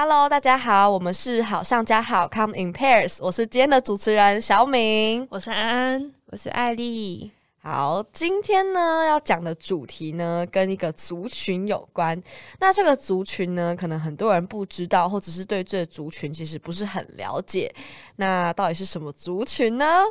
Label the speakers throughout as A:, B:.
A: Hello，大家好，我们是好上加好，Come in pairs。我是今天的主持人小敏，
B: 我是安安，
C: 我是艾丽。
A: 好，今天呢要讲的主题呢跟一个族群有关。那这个族群呢，可能很多人不知道，或者是对这个族群其实不是很了解。那到底是什么族群呢？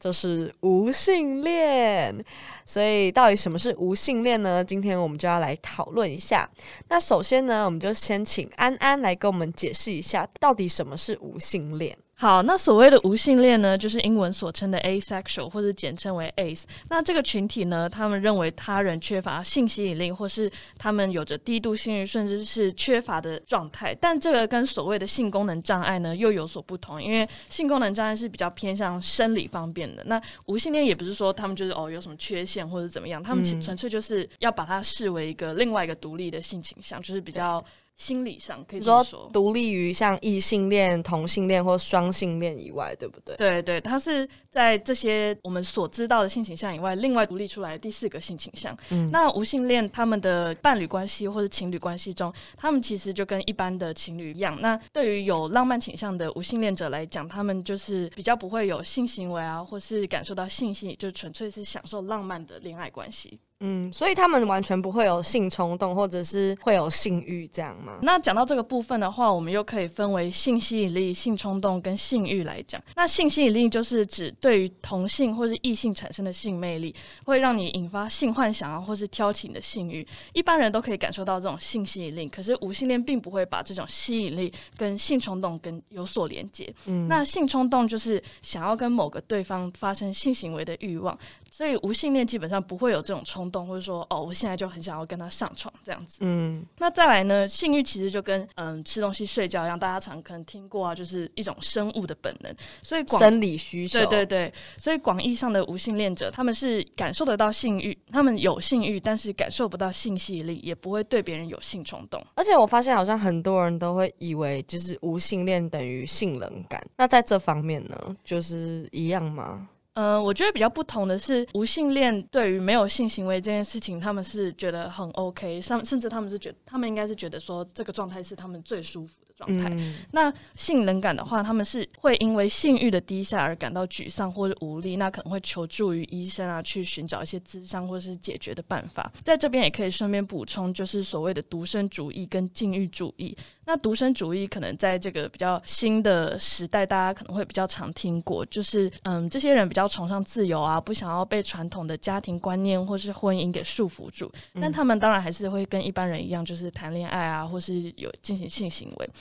A: 就是无性恋。所以，到底什么是无性恋呢？今天我们就要来讨论一下。那首先呢，我们就先请安安来跟我们解释一下，到底什么是无性恋。
B: 好，那所谓的无性恋呢，就是英文所称的 asexual，或者简称为 ace。那这个群体呢，他们认为他人缺乏性吸引力，或是他们有着低度性欲，甚至是缺乏的状态。但这个跟所谓的性功能障碍呢，又有所不同。因为性功能障碍是比较偏向生理方面的，那无性恋也不是说他们就是哦有什么缺陷或者怎么样，他们纯粹就是要把它视为一个另外一个独立的性倾向，就是比较。心理上可以说
A: 独立于像异性恋、同性恋或双性恋以外，对不对？
B: 对对，它是在这些我们所知道的性倾向以外，另外独立出来的第四个性倾向。嗯，那无性恋他们的伴侣关系或者情侣关系中，他们其实就跟一般的情侣一样。那对于有浪漫倾向的无性恋者来讲，他们就是比较不会有性行为啊，或是感受到性吸引，就纯粹是享受浪漫的恋爱关系。
A: 嗯，所以他们完全不会有性冲动，或者是会有性欲这样吗？
B: 那讲到这个部分的话，我们又可以分为性吸引力、性冲动跟性欲来讲。那性吸引力就是指对于同性或是异性产生的性魅力，会让你引发性幻想啊，或是挑起你的性欲。一般人都可以感受到这种性吸引力，可是无性恋并不会把这种吸引力跟性冲动跟有所连接。嗯，那性冲动就是想要跟某个对方发生性行为的欲望。所以无性恋基本上不会有这种冲动，或者说哦，我现在就很想要跟他上床这样子。嗯，那再来呢，性欲其实就跟嗯吃东西、睡觉一样，大家常可能听过啊，就是一种生物的本能。所以
A: 生理需求。
B: 对对对，所以广义上的无性恋者，他们是感受得到性欲，他们有性欲，但是感受不到性吸引力，也不会对别人有性冲动。
A: 而且我发现好像很多人都会以为就是无性恋等于性冷感，那在这方面呢，就是一样吗？
B: 嗯，我觉得比较不同的是，无性恋对于没有性行为这件事情，他们是觉得很 OK，甚甚至他们是觉，他们应该是觉得说这个状态是他们最舒服的。状态。那性冷感的话，他们是会因为性欲的低下而感到沮丧或者无力，那可能会求助于医生啊，去寻找一些咨商或者是解决的办法。在这边也可以顺便补充，就是所谓的独身主义跟禁欲主义。那独身主义可能在这个比较新的时代，大家可能会比较常听过，就是嗯，这些人比较崇尚自由啊，不想要被传统的家庭观念或是婚姻给束缚住。但他们当然还是会跟一般人一样，就是谈恋爱啊，或是有进行性行为。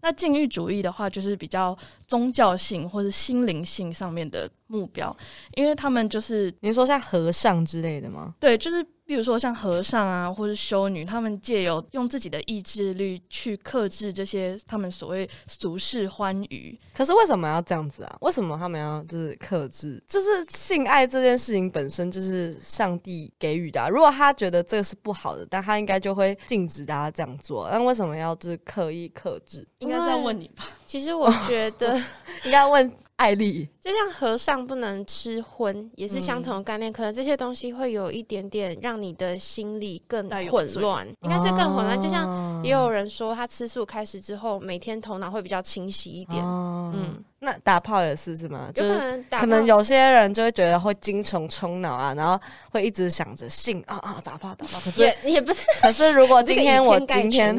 B: 那禁欲主义的话，就是比较宗教性或者心灵性上面的目标，因为他们就是
A: 您说像和尚之类的吗？
B: 对，就是。比如说像和尚啊，或是修女，他们借由用自己的意志力去克制这些他们所谓俗世欢愉。
A: 可是为什么要这样子啊？为什么他们要就是克制？就是性爱这件事情本身就是上帝给予的。如果他觉得这个是不好的，但他应该就会禁止大家这样做。那为什么要就是刻意克制？
B: 应该是要问你吧。
C: 其实我觉得
A: 应该问。艾丽，
C: 就像和尚不能吃荤，也是相同的概念。可能这些东西会有一点点让你的心理更混乱，应该是更混乱。就像也有人说，他吃素开始之后，每天头脑会比较清晰一点。
A: 嗯。那打炮也是是吗？就是可能有些人就会觉得会精虫充脑啊，然后会一直想着性啊啊打炮打炮。可是
C: 也不是，
A: 可是如果今天我今天，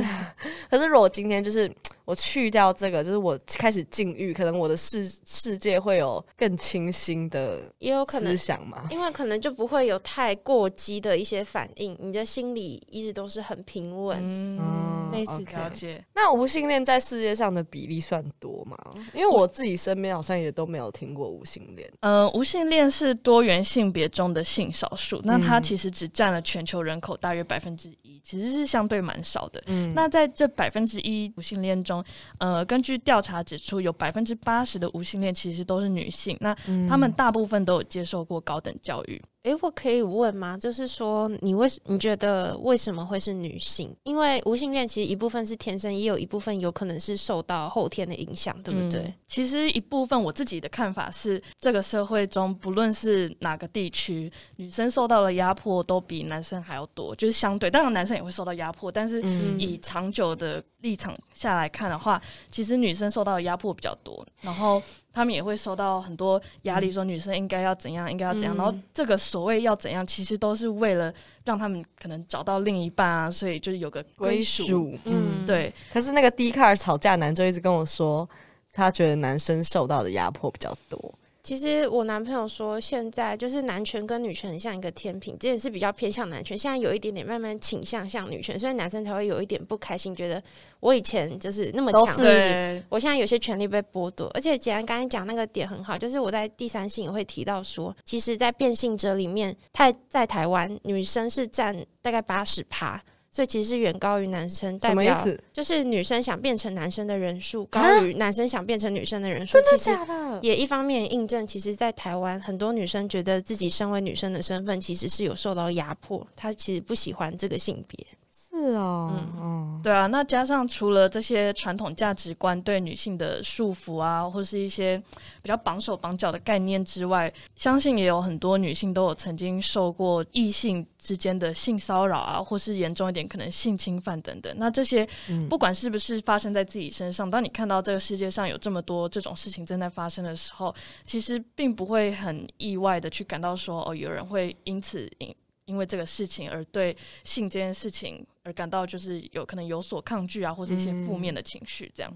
A: 可是如果今天就是我去掉这个，就是我开始禁欲，可能我的世世界会有更清新的，
C: 也有可能
A: 思想嘛。
C: 因为可能就不会有太过激的一些反应，你的心里一直都是很平稳。嗯，类似
B: 了解。
A: 那无性恋在世界上的比例算多吗？因为我自己。身边好像也都没有听过无性恋。
B: 嗯，无性恋是多元性别中的性少数，那它其实只占了全球人口大约百分之一，其实是相对蛮少的。嗯，那在这百分之一无性恋中，呃，根据调查指出，有百分之八十的无性恋其实都是女性，那他们大部分都有接受过高等教育。
C: 诶，我可以问吗？就是说，你为你觉得为什么会是女性？因为无性恋其实一部分是天生，也有一部分有可能是受到后天的影响，对不对？
B: 其实一部分我自己的看法是，这个社会中不论是哪个地区，女生受到的压迫都比男生还要多，就是相对。当然，男生也会受到压迫，但是以长久的立场下来看的话，其实女生受到的压迫比较多。然后。他们也会受到很多压力，说女生应该要怎样，应该要怎样。然后这个所谓要怎样，其实都是为了让他们可能找到另一半啊，所以就是有个归属。嗯，对。
A: 可是那个第一开始吵架男就一直跟我说，他觉得男生受到的压迫比较多。
C: 其实我男朋友说，现在就是男权跟女权很像一个天平，之前是比较偏向男权，现在有一点点慢慢倾向像女权，所以男生才会有一点不开心，觉得我以前就是那么强势，我现在有些权利被剥夺。而且既然刚才讲那个点很好，就是我在第三性也会提到说，其实，在变性者里面，太在台湾女生是占大概八十趴。所以其实是远高于男生，
A: 什么意思？
C: 就是女生想变成男生的人数高于男生想变成女生的人数。
A: 真的假的？
C: 也一方面印证，其实，在台湾很多女生觉得自己身为女生的身份，其实是有受到压迫，她其实不喜欢这个性别。
A: 是哦，嗯。
B: 嗯，对啊，那加上除了这些传统价值观对女性的束缚啊，或是一些比较绑手绑脚的概念之外，相信也有很多女性都有曾经受过异性之间的性骚扰啊，或是严重一点可能性侵犯等等。那这些不管是不是发生在自己身上，当你看到这个世界上有这么多这种事情正在发生的时候，其实并不会很意外的去感到说，哦，有人会因此因因为这个事情而对性这件事情。而感到就是有可能有所抗拒啊，或者一些负面的情绪，这样。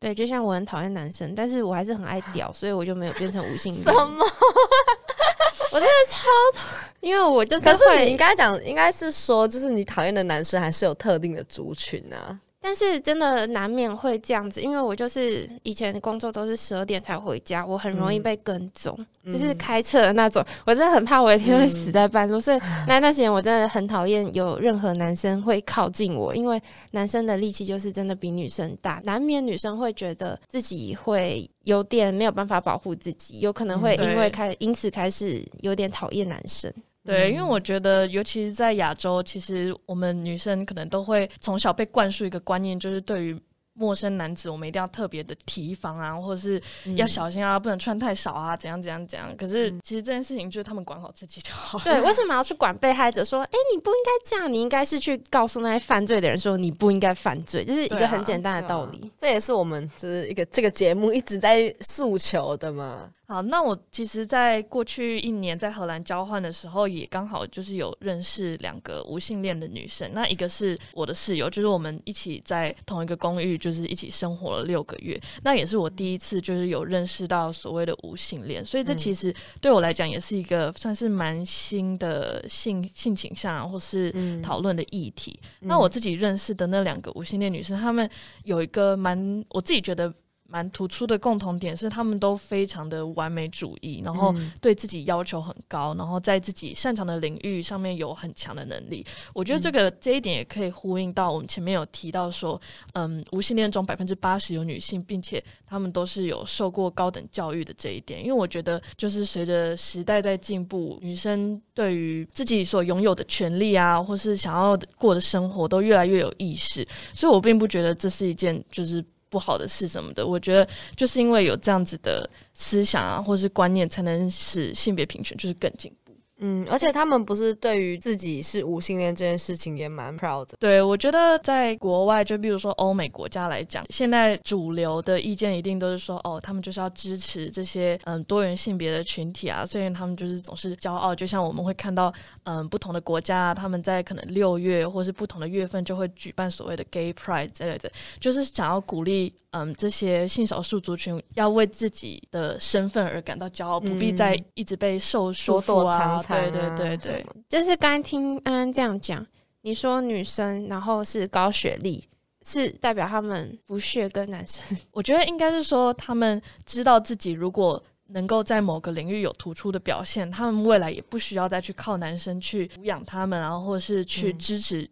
C: 对，就像我很讨厌男生，但是我还是很爱屌，所以我就没有变成无性恋。
A: 什么？
C: 我真的超讨，因为我就是。
A: 可是你应该讲，应该是说，就是你讨厌的男生还是有特定的族群啊。
C: 但是真的难免会这样子，因为我就是以前工作都是十二点才回家，我很容易被跟踪，就是开车的那种，我真的很怕我一天会死在半路，所以 那段时间我真的很讨厌有任何男生会靠近我，因为男生的力气就是真的比女生大，难免女生会觉得自己会有点没有办法保护自己，有可能会因为开因此开始有点讨厌男生。
B: 对，因为我觉得，尤其是在亚洲，其实我们女生可能都会从小被灌输一个观念，就是对于。陌生男子，我们一定要特别的提防啊，或者是要小心啊，不能穿太少啊，怎样怎样怎样。可是其实这件事情就是他们管好自己就好。
C: 对，为什么要去管被害者？说，哎，你不应该这样，你应该是去告诉那些犯罪的人说，你不应该犯罪，就是一个很简单的道理。
A: 这也是我们就是一个这个节目一直在诉求的嘛。
B: 好，那我其实，在过去一年在荷兰交换的时候，也刚好就是有认识两个无性恋的女生。那一个是我的室友，就是我们一起在同一个公寓，就是一起生活了六个月。那也是我第一次就是有认识到所谓的无性恋，所以这其实对我来讲也是一个算是蛮新的性性倾向或是讨论的议题。那我自己认识的那两个无性恋女生，她们有一个蛮我自己觉得。蛮突出的共同点是，他们都非常的完美主义，然后对自己要求很高，然后在自己擅长的领域上面有很强的能力。我觉得这个这一点也可以呼应到我们前面有提到说，嗯，无性恋中百分之八十有女性，并且他们都是有受过高等教育的这一点。因为我觉得，就是随着时代在进步，女生对于自己所拥有的权利啊，或是想要过的生活，都越来越有意识。所以我并不觉得这是一件就是。不好的事什么的，我觉得就是因为有这样子的思想啊，或是观念，才能使性别平权就是更进。
A: 嗯，而且他们不是对于自己是无性恋这件事情也蛮 proud 的。
B: 对，我觉得在国外，就比如说欧美国家来讲，现在主流的意见一定都是说，哦，他们就是要支持这些嗯多元性别的群体啊。虽然他们就是总是骄傲，就像我们会看到，嗯，不同的国家他们在可能六月或是不同的月份就会举办所谓的 Gay Pride 之类的，就是想要鼓励嗯这些性少数族群要为自己的身份而感到骄傲，不必再一直被受束缚啊。对对对对，
C: 就是刚听安安这样讲，你说女生然后是高学历，是代表他们不屑跟男生？
B: 我觉得应该是说，他们知道自己如果能够在某个领域有突出的表现，他们未来也不需要再去靠男生去抚养他们，然后或是去支持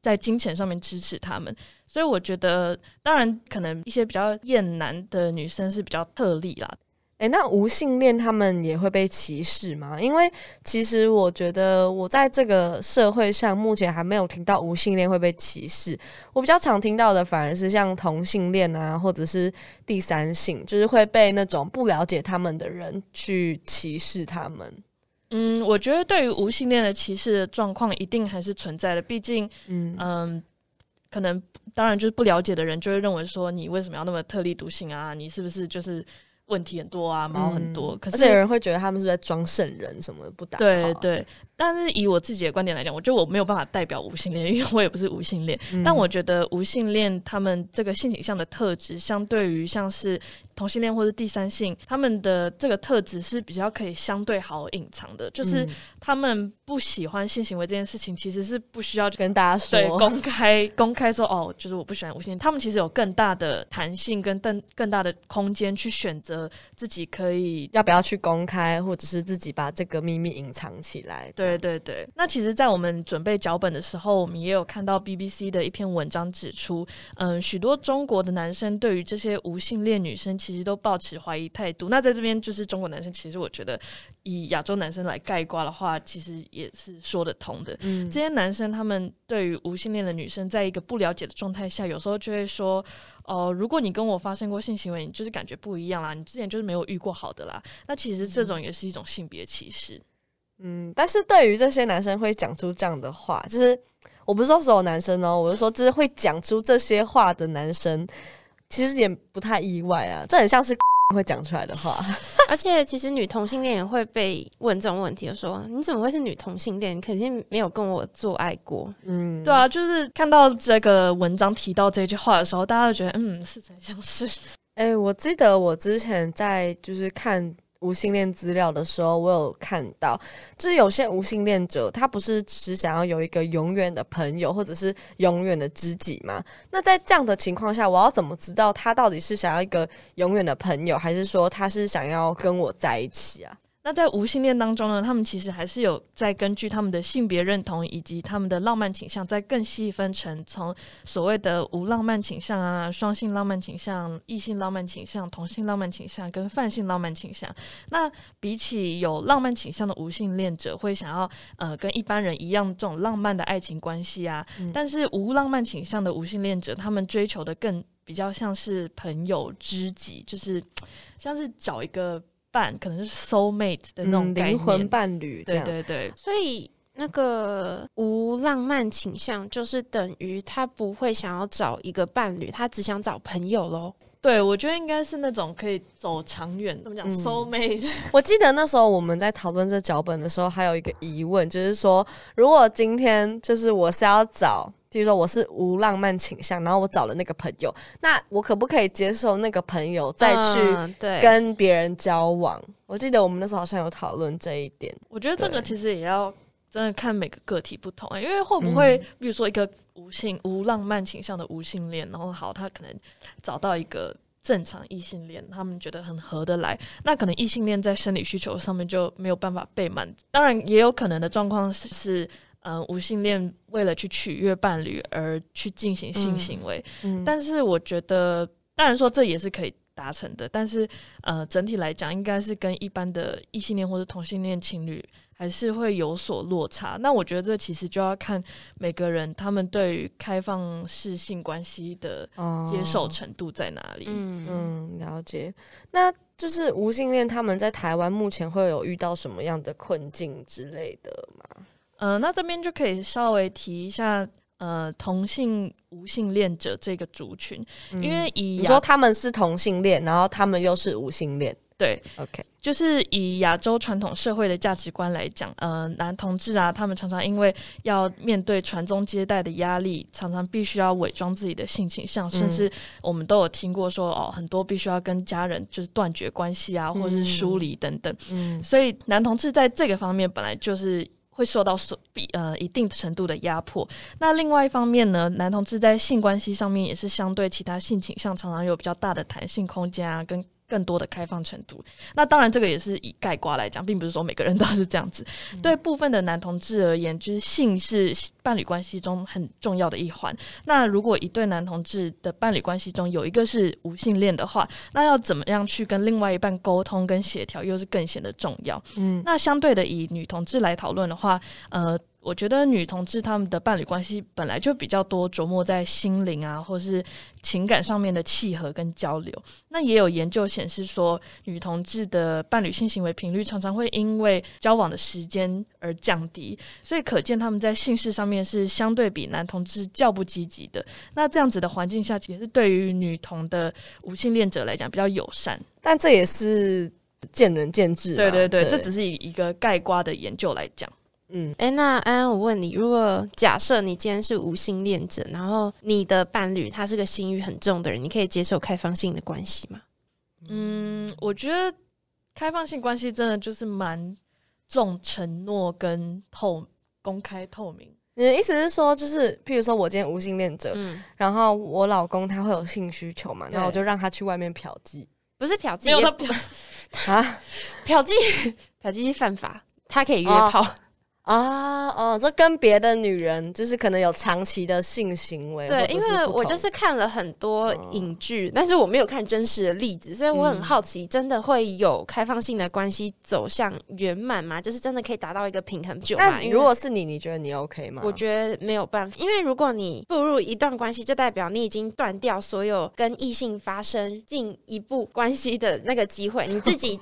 B: 在金钱上面支持他们。所以我觉得，当然可能一些比较厌男的女生是比较特例啦。
A: 诶，那无性恋他们也会被歧视吗？因为其实我觉得我在这个社会上目前还没有听到无性恋会被歧视。我比较常听到的反而是像同性恋啊，或者是第三性，就是会被那种不了解他们的人去歧视他们。
B: 嗯，我觉得对于无性恋的歧视的状况一定还是存在的，毕竟，嗯嗯，可能当然就是不了解的人就会认为说你为什么要那么特立独行啊？你是不是就是？问题很多啊，毛很多，可是
A: 有人会觉得他们是在装圣人什么不打。
B: 对对，但是以我自己的观点来讲，我觉得我没有办法代表无性恋，因为我也不是无性恋。但我觉得无性恋他们这个性倾向的特质，相对于像是。同性恋或者第三性，他们的这个特质是比较可以相对好隐藏的，就是他们不喜欢性行为这件事情，其实是不需要
A: 跟大家说，
B: 对，公开公开说哦，就是我不喜欢无性。他们其实有更大的弹性跟更更大的空间去选择自己可以
A: 要不要去公开，或者是自己把这个秘密隐藏起来。
B: 对对对。那其实，在我们准备脚本的时候，我们也有看到 BBC 的一篇文章指出，嗯，许多中国的男生对于这些无性恋女生。其实都抱持怀疑态度。那在这边，就是中国男生，其实我觉得以亚洲男生来概括的话，其实也是说得通的。嗯，这些男生他们对于无性恋的女生，在一个不了解的状态下，有时候就会说：“哦，如果你跟我发生过性行为，你就是感觉不一样啦，你之前就是没有遇过好的啦。”那其实这种也是一种性别歧视。
A: 嗯，但是对于这些男生会讲出这样的话，就是我不是说所有男生哦，我是说就是会讲出这些话的男生。其实也不太意外啊，这很像是 会讲出来的话。
C: 而且，其实女同性恋也会被问这种问题，说你怎么会是女同性恋？肯定没有跟我做爱过。
B: 嗯，对啊，就是看到这个文章提到这句话的时候，大家都觉得嗯，似曾相识。
A: 哎，我记得我之前在就是看。无性恋资料的时候，我有看到，就是有些无性恋者，他不是只想要有一个永远的朋友，或者是永远的知己吗？那在这样的情况下，我要怎么知道他到底是想要一个永远的朋友，还是说他是想要跟我在一起啊？
B: 那在无性恋当中呢，他们其实还是有在根据他们的性别认同以及他们的浪漫倾向，在更细分成从所谓的无浪漫倾向啊、双性浪漫倾向、异性浪漫倾向、同性浪漫倾向跟泛性浪漫倾向。那比起有浪漫倾向的无性恋者，会想要呃跟一般人一样这种浪漫的爱情关系啊，但是无浪漫倾向的无性恋者，他们追求的更比较像是朋友知己，就是像是找一个。伴可能是 soul mate 的那种
A: 灵魂伴侣，
B: 对对对。
C: 所以那个无浪漫倾向，就是等于他不会想要找一个伴侣，他只想找朋友喽。
B: 对，我觉得应该是那种可以走长远。怎么讲 soul mate？
A: 我记得那时候我们在讨论这脚本的时候，还有一个疑问，就是说，如果今天就是我是要找。比如说我是无浪漫倾向，然后我找了那个朋友，那我可不可以接受那个朋友再去跟别人交往？我记得我们那时候好像有讨论这一点。
B: 我觉得这个其实也要真的看每个个体不同，因为会不会比如说一个无性无浪漫倾向的无性恋，然后好他可能找到一个正常异性恋，他们觉得很合得来，那可能异性恋在生理需求上面就没有办法被满。当然也有可能的状况是。嗯，无性恋为了去取悦伴侣而去进行性行为，但是我觉得，当然说这也是可以达成的，但是呃，整体来讲，应该是跟一般的异性恋或者同性恋情侣还是会有所落差。那我觉得这其实就要看每个人他们对于开放式性关系的接受程度在哪里。
A: 嗯，了解。那就是无性恋他们在台湾目前会有遇到什么样的困境之类的吗？
B: 呃，那这边就可以稍微提一下，呃，同性无性恋者这个族群，因为以
A: 你说他们是同性恋，然后他们又是无性恋，
B: 对
A: ，OK，
B: 就是以亚洲传统社会的价值观来讲，呃，男同志啊，他们常常因为要面对传宗接代的压力，常常必须要伪装自己的性倾向，甚至我们都有听过说，哦，很多必须要跟家人就是断绝关系啊，或者是疏离等等，嗯，所以男同志在这个方面本来就是。会受到所比呃一定程度的压迫。那另外一方面呢，男同志在性关系上面也是相对其他性倾向常常有比较大的弹性空间啊，跟更多的开放程度。那当然，这个也是以概括来讲，并不是说每个人都是这样子。对部分的男同志而言，就是性是伴侣关系中很重要的一环。那如果一对男同志的伴侣关系中有一个是无性恋的话，那要怎么样去跟另外一半沟通跟协调，又是更显得重要。嗯，那相对的，以女同志来讨论的话，呃。我觉得女同志他们的伴侣关系本来就比较多琢磨在心灵啊，或是情感上面的契合跟交流。那也有研究显示说，女同志的伴侣性行为频率常常会因为交往的时间而降低，所以可见他们在性事上面是相对比男同志较不积极的。那这样子的环境下，也是对于女同的无性恋者来讲比较友善。
A: 但这也是见仁见智。
B: 对对对，这只是以一个盖瓜的研究来讲。
C: 嗯，哎，那安安，我问你，如果假设你今天是无性恋者，然后你的伴侣他是个性欲很重的人，你可以接受开放性的关系吗？
B: 嗯，我觉得开放性关系真的就是蛮重承诺跟透公开透明。
A: 你的意思是说，就是譬如说我今天无性恋者，嗯，然后我老公他会有性需求嘛，然后我就让他去外面嫖妓，
C: 不是嫖妓，啊，嫖妓 嫖妓犯法，他可以约炮。
A: 啊哦，这跟别的女人就是可能有长期的性行为。
C: 对，因为我就是看了很多影剧，但是我没有看真实的例子，所以我很好奇，真的会有开放性的关系走向圆满吗？就是真的可以达到一个平衡就吗？
A: 如果是你，你觉得你 OK 吗？
C: 我觉得没有办法，因为如果你步入一段关系，就代表你已经断掉所有跟异性发生进一步关系的那个机会，你自己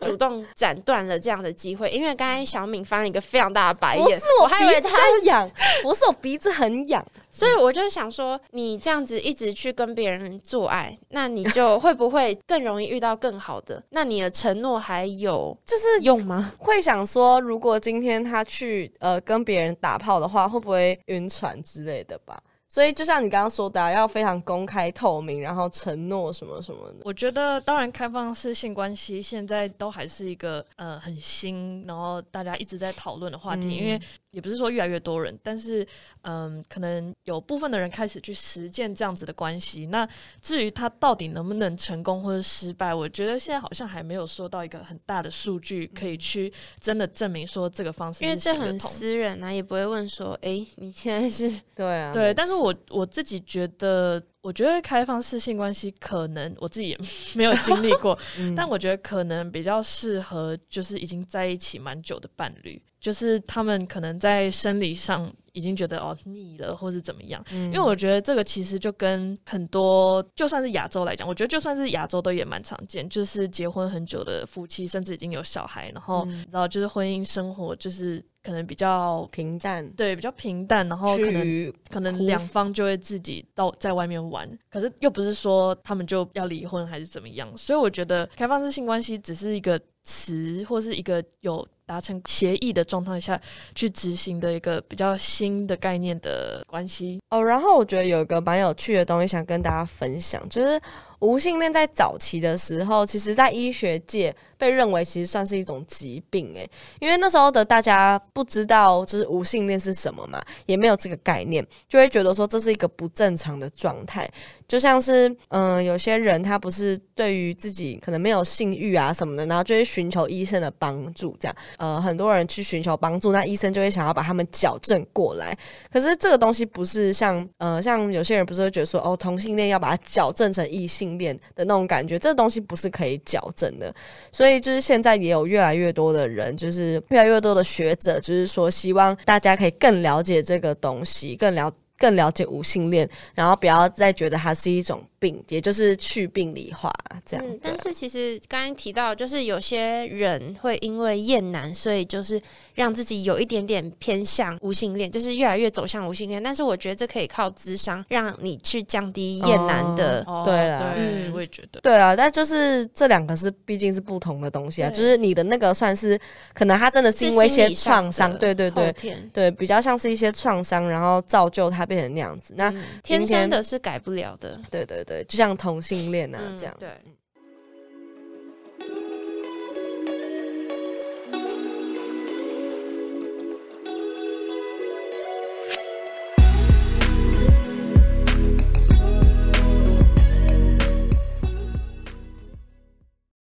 C: 主动斩断了这样的机会。因为刚才小敏翻了一个非常大。白眼，
A: 不是我还以为他痒，不是我鼻子很痒，
C: 所以我就想说，你这样子一直去跟别人做爱，那你就会不会更容易遇到更好的？那你的承诺还有
A: 就是
C: 用吗？
A: 会想说，如果今天他去呃跟别人打炮的话，会不会晕船之类的吧？所以，就像你刚刚说的，要非常公开透明，然后承诺什么什么的。
B: 我觉得，当然，开放式性关系现在都还是一个呃很新，然后大家一直在讨论的话题，因为。也不是说越来越多人，但是嗯，可能有部分的人开始去实践这样子的关系。那至于他到底能不能成功或者失败，我觉得现在好像还没有收到一个很大的数据可以去真的证明说这个方式。
C: 因为这很私人啊，也不会问说，哎，你现在是
A: 对啊，
B: 对。但是我我自己觉得，我觉得开放式性关系可能我自己也 没有经历过，但我觉得可能比较适合就是已经在一起蛮久的伴侣。就是他们可能在生理上已经觉得哦腻了，或是怎么样？因为我觉得这个其实就跟很多就算是亚洲来讲，我觉得就算是亚洲都也蛮常见，就是结婚很久的夫妻，甚至已经有小孩，然后然后就是婚姻生活就是可能比较
A: 平淡，
B: 对，比较平淡，然后可能可能两方就会自己到在外面玩，可是又不是说他们就要离婚还是怎么样，所以我觉得开放式性关系只是一个词，或是一个有。达成协议的状态下去执行的一个比较新的概念的关系
A: 哦，然后我觉得有一个蛮有趣的东西想跟大家分享，就是无性恋在早期的时候，其实在医学界。被认为其实算是一种疾病诶，因为那时候的大家不知道就是无性恋是什么嘛，也没有这个概念，就会觉得说这是一个不正常的状态，就像是嗯，有些人他不是对于自己可能没有性欲啊什么的，然后就会寻求医生的帮助，这样呃，很多人去寻求帮助，那医生就会想要把他们矫正过来。可是这个东西不是像呃，像有些人不是会觉得说哦，同性恋要把它矫正成异性恋的那种感觉，这个东西不是可以矫正的，所以就是现在也有越来越多的人，就是越来越多的学者，就是说希望大家可以更了解这个东西，更了更了解无性恋，然后不要再觉得它是一种。病，也就是去病理化这样。
C: 但是其实刚刚提到，就是有些人会因为厌男，所以就是让自己有一点点偏向无性恋，就是越来越走向无性恋。但是我觉得这可以靠智商让你去降低厌男的。
B: 对啊，嗯，我也觉得。
A: 对啊，但就是这两个是毕竟是不同的东西啊。就是你的那个算是可能他真的是因为一些创伤，对对对，对，比较像是一些创伤，然后造就他变成那样子。那
C: 天生的是改不了的。
A: 对对对。对，就像同性恋啊，这样。
C: 对。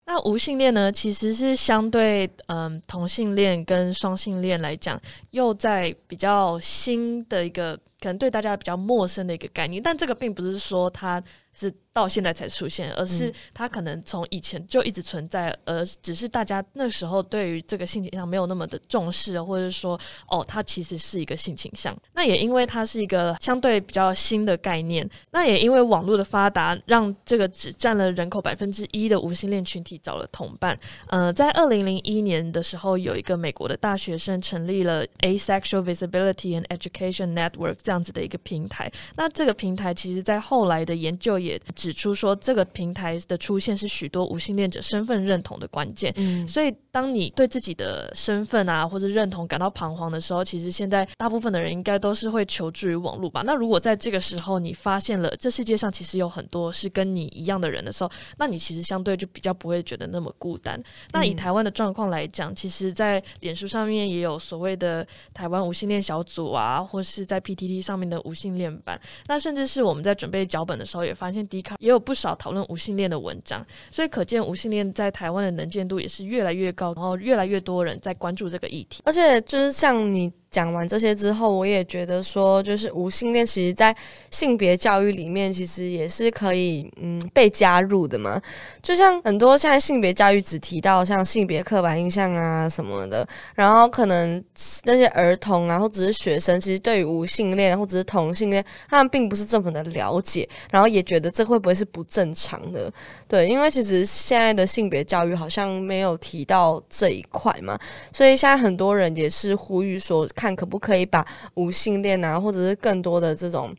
B: 那无性恋呢，其实是相对嗯同性恋跟双性恋来讲，又在比较新的一个，可能对大家比较陌生的一个概念。但这个并不是说它是。到现在才出现，而是它可能从以前就一直存在，而只是大家那时候对于这个性倾向没有那么的重视，或者说哦，它其实是一个性倾向。那也因为它是一个相对比较新的概念，那也因为网络的发达，让这个只占了人口百分之一的无性恋群体找了同伴。呃，在二零零一年的时候，有一个美国的大学生成立了 Asexual Visibility and Education Network 这样子的一个平台。那这个平台其实在后来的研究也。指出说，这个平台的出现是许多无性恋者身份认同的关键。嗯，所以当你对自己的身份啊或者认同感到彷徨的时候，其实现在大部分的人应该都是会求助于网络吧。那如果在这个时候你发现了这世界上其实有很多是跟你一样的人的时候，那你其实相对就比较不会觉得那么孤单。那以台湾的状况来讲，其实，在脸书上面也有所谓的台湾无性恋小组啊，或是在 PTT 上面的无性恋版。那甚至是我们在准备脚本的时候，也发现迪卡。也有不少讨论无性恋的文章，所以可见无性恋在台湾的能见度也是越来越高，然后越来越多人在关注这个议题，
A: 而且就是像你。讲完这些之后，我也觉得说，就是无性恋，其实，在性别教育里面，其实也是可以嗯被加入的嘛。就像很多现在性别教育只提到像性别刻板印象啊什么的，然后可能那些儿童啊或者是学生，其实对于无性恋或者是同性恋，他们并不是这么的了解，然后也觉得这会不会是不正常的？对，因为其实现在的性别教育好像没有提到这一块嘛，所以现在很多人也是呼吁说。看可不可以把无性恋啊，或者是更多的这种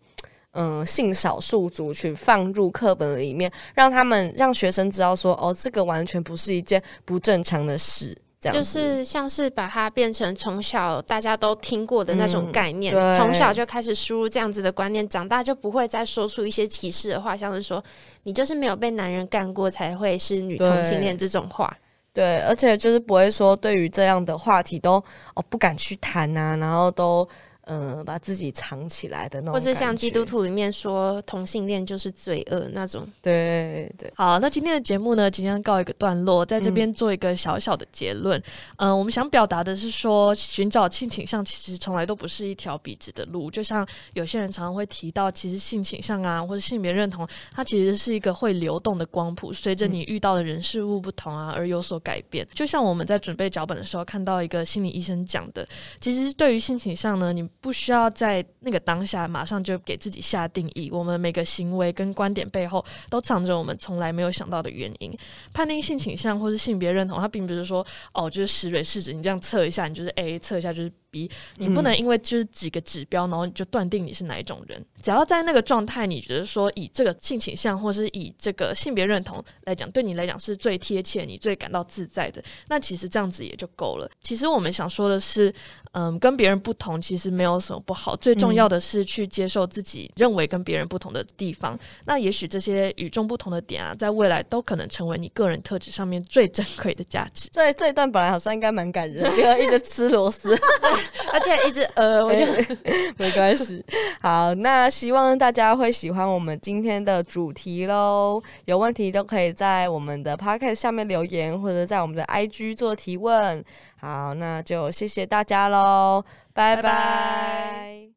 A: 嗯性少数族群放入课本里面，让他们让学生知道说，哦，这个完全不是一件不正常的事，这样
C: 就是像是把它变成从小大家都听过的那种概念，从小就开始输入这样子的观念，长大就不会再说出一些歧视的话，像是说你就是没有被男人干过才会是女同性恋这种话。
A: 对，而且就是不会说对于这样的话题都哦不敢去谈啊，然后都。呃，把自己藏起来的那种，
C: 或者像基督徒里面说同性恋就是罪恶那种。
A: 对对。
B: 好，那今天的节目呢，即将告一个段落，在这边做一个小小的结论。嗯，我们想表达的是说，寻找性倾向其实从来都不是一条笔直的路。就像有些人常常会提到，其实性倾向啊，或者性别认同，它其实是一个会流动的光谱，随着你遇到的人事物不同啊，而有所改变。就像我们在准备脚本的时候，看到一个心理医生讲的，其实对于性倾向呢，你。不需要在那个当下马上就给自己下定义。我们每个行为跟观点背后都藏着我们从来没有想到的原因。判定性倾向或是性别认同，它并不是说哦，就是石蕊试纸，你这样测一下，你就是 A，测一下就是 B。你不能因为就是几个指标，然后你就断定你是哪一种人。只要在那个状态，你觉得说以这个性倾向或是以这个性别认同来讲，对你来讲是最贴切、你最感到自在的，那其实这样子也就够了。其实我们想说的是，嗯，跟别人不同其实没有什么不好，最重要的是去接受自己认为跟别人不同的地方。那也许这些与众不同的点啊，在未来都可能成为你个人特质上面最珍贵的价值。
A: 这这一段本来好像应该蛮感人，因为一直吃螺丝。
C: 而且一直呃，我就
A: 没关系。好，那希望大家会喜欢我们今天的主题喽。有问题都可以在我们的 podcast 下面留言，或者在我们的 IG 做提问。好，那就谢谢大家喽，拜拜。